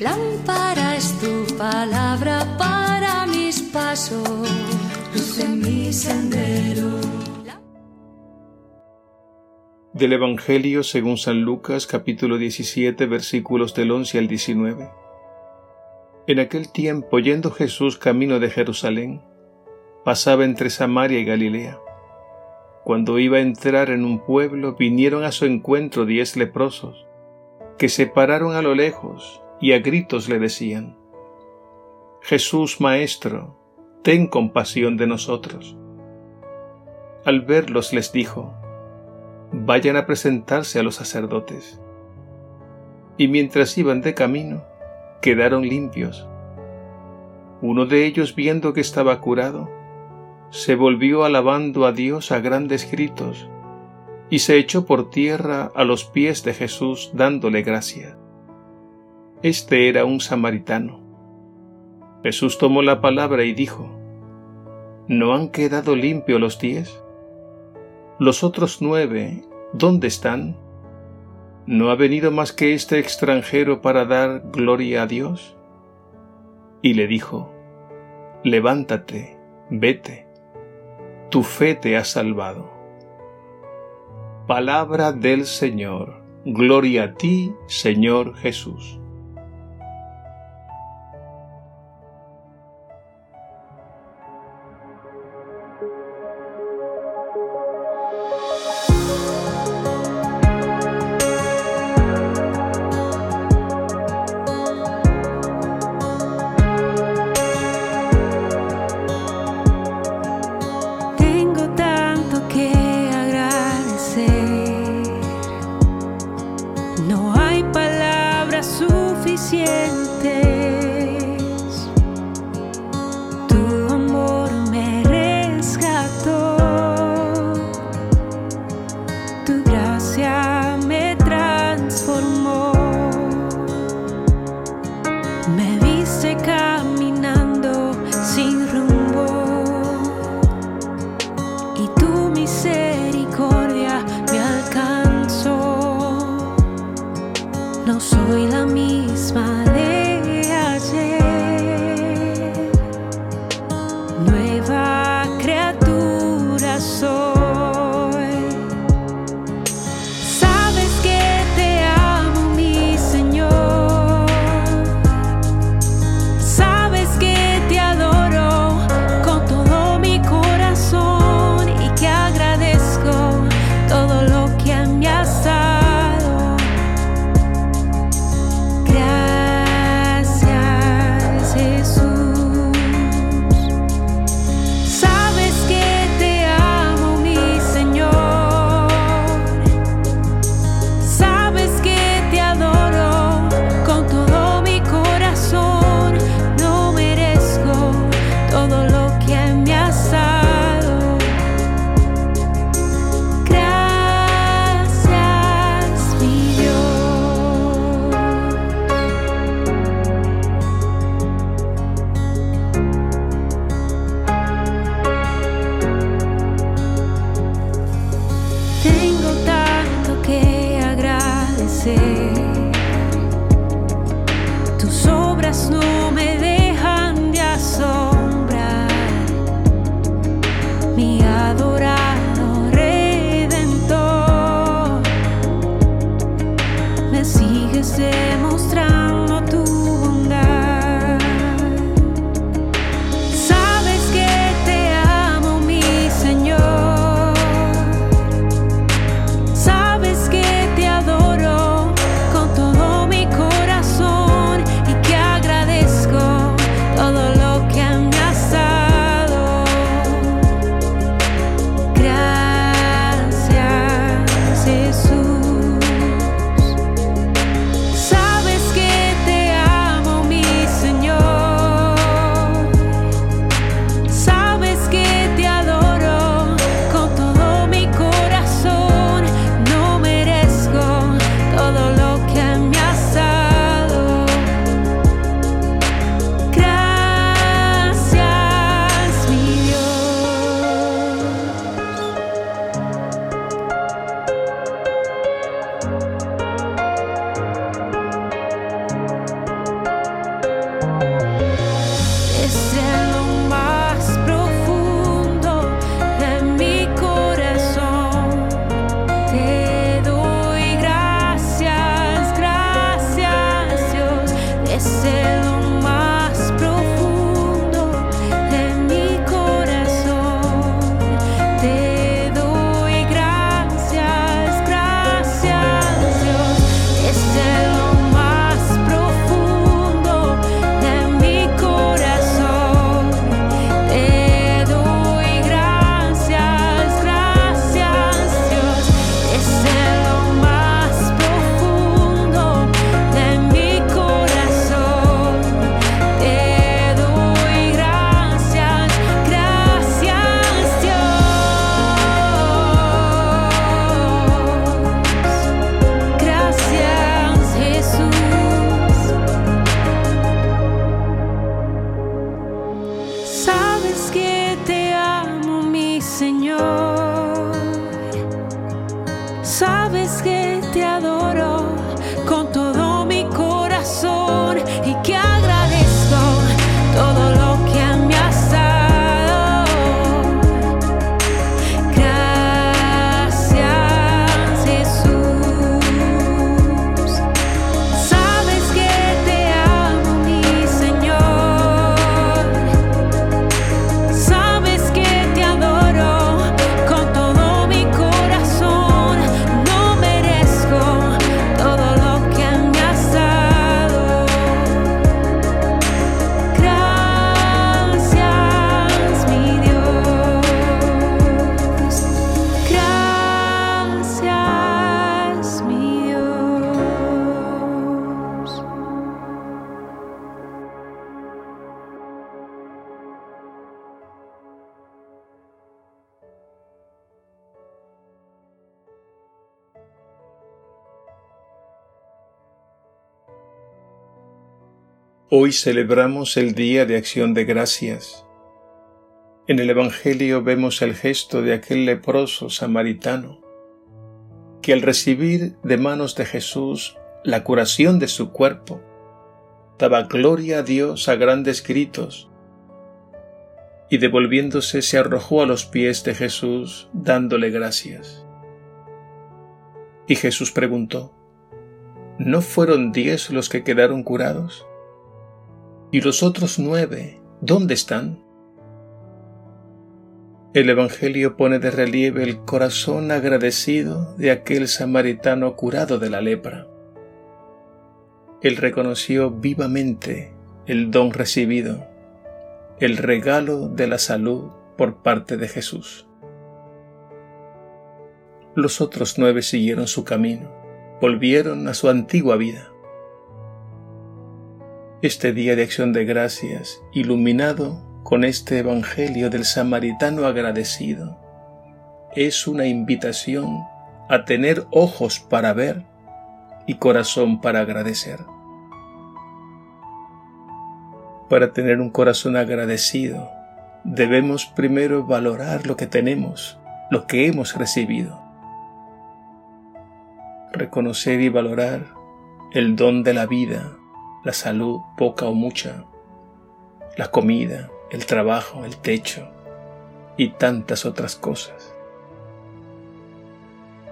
Lámpara es tu palabra para mis pasos, luz en mi sendero. Del Evangelio según San Lucas capítulo 17 versículos del 11 al 19. En aquel tiempo, yendo Jesús camino de Jerusalén, pasaba entre Samaria y Galilea. Cuando iba a entrar en un pueblo, vinieron a su encuentro diez leprosos, que se pararon a lo lejos y a gritos le decían, Jesús Maestro, ten compasión de nosotros. Al verlos les dijo, vayan a presentarse a los sacerdotes. Y mientras iban de camino, quedaron limpios. Uno de ellos, viendo que estaba curado, se volvió alabando a Dios a grandes gritos, y se echó por tierra a los pies de Jesús dándole gracia. Este era un samaritano. Jesús tomó la palabra y dijo, ¿No han quedado limpios los diez? Los otros nueve, ¿dónde están? ¿No ha venido más que este extranjero para dar gloria a Dios? Y le dijo, Levántate, vete, tu fe te ha salvado. Palabra del Señor, gloria a ti, Señor Jesús. No hay palabras suficientes. No soy la misma podes demonstrar. Hoy celebramos el Día de Acción de Gracias. En el Evangelio vemos el gesto de aquel leproso samaritano, que al recibir de manos de Jesús la curación de su cuerpo, daba gloria a Dios a grandes gritos, y devolviéndose se arrojó a los pies de Jesús dándole gracias. Y Jesús preguntó, ¿no fueron diez los que quedaron curados? ¿Y los otros nueve, dónde están? El Evangelio pone de relieve el corazón agradecido de aquel samaritano curado de la lepra. Él reconoció vivamente el don recibido, el regalo de la salud por parte de Jesús. Los otros nueve siguieron su camino, volvieron a su antigua vida. Este día de acción de gracias, iluminado con este Evangelio del Samaritano agradecido, es una invitación a tener ojos para ver y corazón para agradecer. Para tener un corazón agradecido, debemos primero valorar lo que tenemos, lo que hemos recibido. Reconocer y valorar el don de la vida, la salud, poca o mucha, la comida, el trabajo, el techo y tantas otras cosas.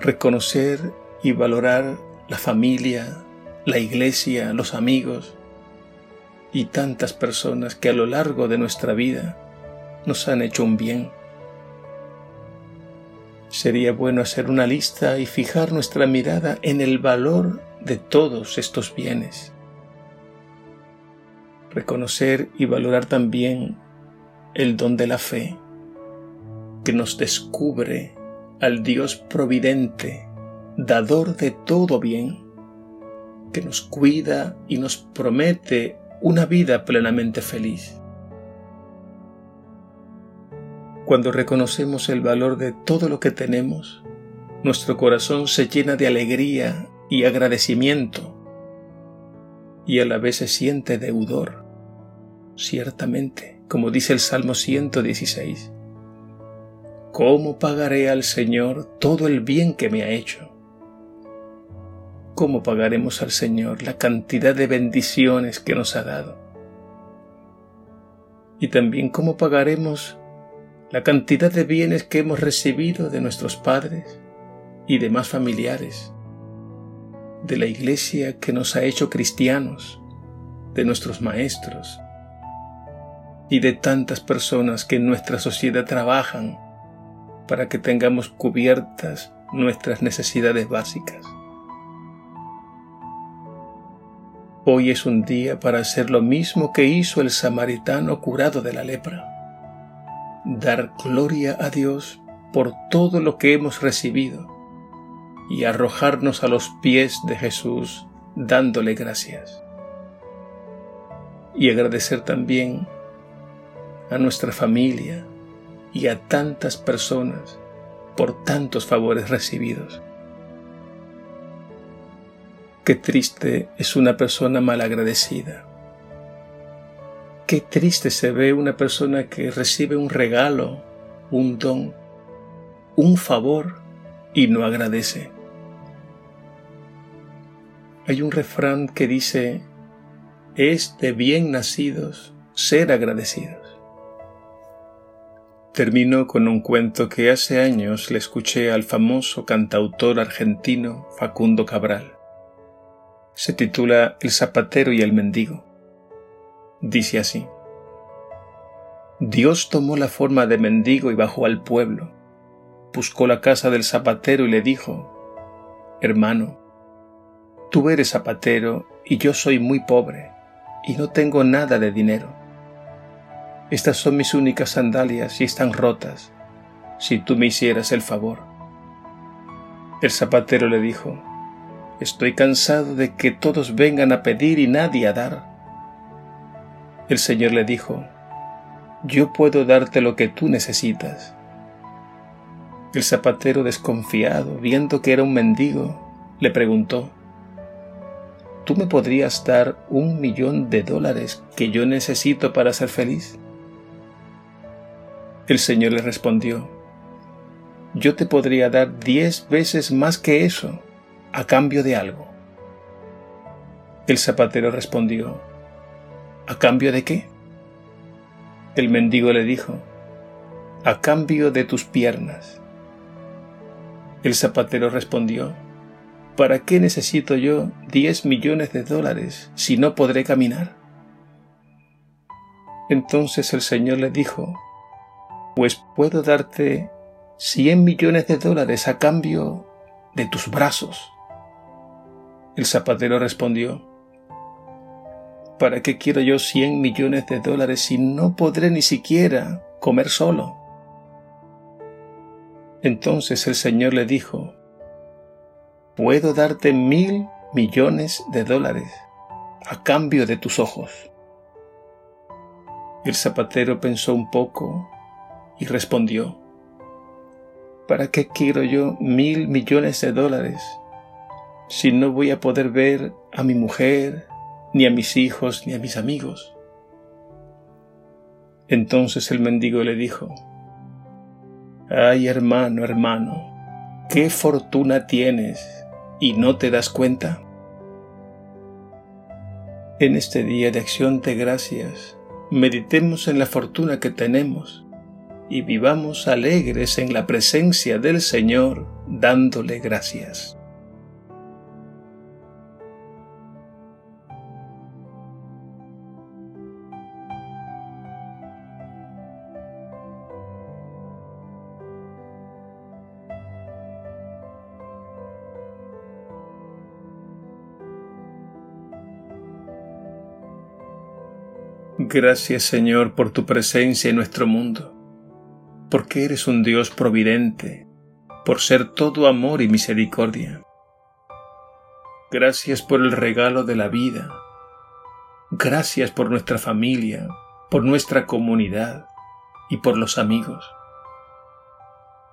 Reconocer y valorar la familia, la iglesia, los amigos y tantas personas que a lo largo de nuestra vida nos han hecho un bien. Sería bueno hacer una lista y fijar nuestra mirada en el valor de todos estos bienes reconocer y valorar también el don de la fe, que nos descubre al Dios providente, dador de todo bien, que nos cuida y nos promete una vida plenamente feliz. Cuando reconocemos el valor de todo lo que tenemos, nuestro corazón se llena de alegría y agradecimiento y a la vez se siente deudor Ciertamente, como dice el Salmo 116, ¿cómo pagaré al Señor todo el bien que me ha hecho? ¿Cómo pagaremos al Señor la cantidad de bendiciones que nos ha dado? Y también cómo pagaremos la cantidad de bienes que hemos recibido de nuestros padres y demás familiares, de la iglesia que nos ha hecho cristianos, de nuestros maestros, y de tantas personas que en nuestra sociedad trabajan para que tengamos cubiertas nuestras necesidades básicas. Hoy es un día para hacer lo mismo que hizo el samaritano curado de la lepra. Dar gloria a Dios por todo lo que hemos recibido y arrojarnos a los pies de Jesús dándole gracias. Y agradecer también a nuestra familia y a tantas personas por tantos favores recibidos. Qué triste es una persona malagradecida. Qué triste se ve una persona que recibe un regalo, un don, un favor y no agradece. Hay un refrán que dice, es de bien nacidos ser agradecidos. Termino con un cuento que hace años le escuché al famoso cantautor argentino Facundo Cabral. Se titula El zapatero y el mendigo. Dice así. Dios tomó la forma de mendigo y bajó al pueblo. Buscó la casa del zapatero y le dijo, Hermano, tú eres zapatero y yo soy muy pobre y no tengo nada de dinero estas son mis únicas sandalias y están rotas, si tú me hicieras el favor. El zapatero le dijo, Estoy cansado de que todos vengan a pedir y nadie a dar. El Señor le dijo, Yo puedo darte lo que tú necesitas. El zapatero desconfiado, viendo que era un mendigo, le preguntó, ¿tú me podrías dar un millón de dólares que yo necesito para ser feliz? El Señor le respondió, yo te podría dar diez veces más que eso a cambio de algo. El zapatero respondió, ¿a cambio de qué? El mendigo le dijo, a cambio de tus piernas. El zapatero respondió, ¿para qué necesito yo diez millones de dólares si no podré caminar? Entonces el Señor le dijo, pues puedo darte cien millones de dólares a cambio de tus brazos. El zapatero respondió, ¿para qué quiero yo cien millones de dólares si no podré ni siquiera comer solo? Entonces el Señor le dijo, puedo darte mil millones de dólares a cambio de tus ojos. El zapatero pensó un poco y respondió, ¿para qué quiero yo mil millones de dólares si no voy a poder ver a mi mujer, ni a mis hijos, ni a mis amigos? Entonces el mendigo le dijo, Ay hermano, hermano, qué fortuna tienes y no te das cuenta. En este día de acción de gracias, meditemos en la fortuna que tenemos y vivamos alegres en la presencia del Señor dándole gracias. Gracias Señor por tu presencia en nuestro mundo, porque eres un Dios providente, por ser todo amor y misericordia. Gracias por el regalo de la vida. Gracias por nuestra familia, por nuestra comunidad y por los amigos.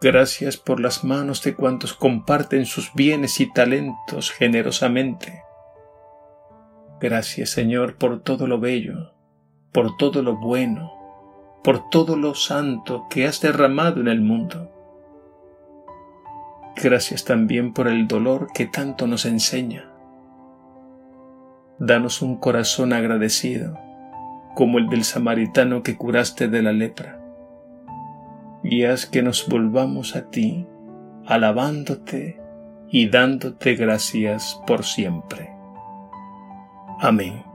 Gracias por las manos de cuantos comparten sus bienes y talentos generosamente. Gracias Señor por todo lo bello, por todo lo bueno, por todo lo santo que has derramado en el mundo. Gracias también por el dolor que tanto nos enseña. Danos un corazón agradecido, como el del samaritano que curaste de la lepra, y haz que nos volvamos a ti, alabándote y dándote gracias por siempre. Amén.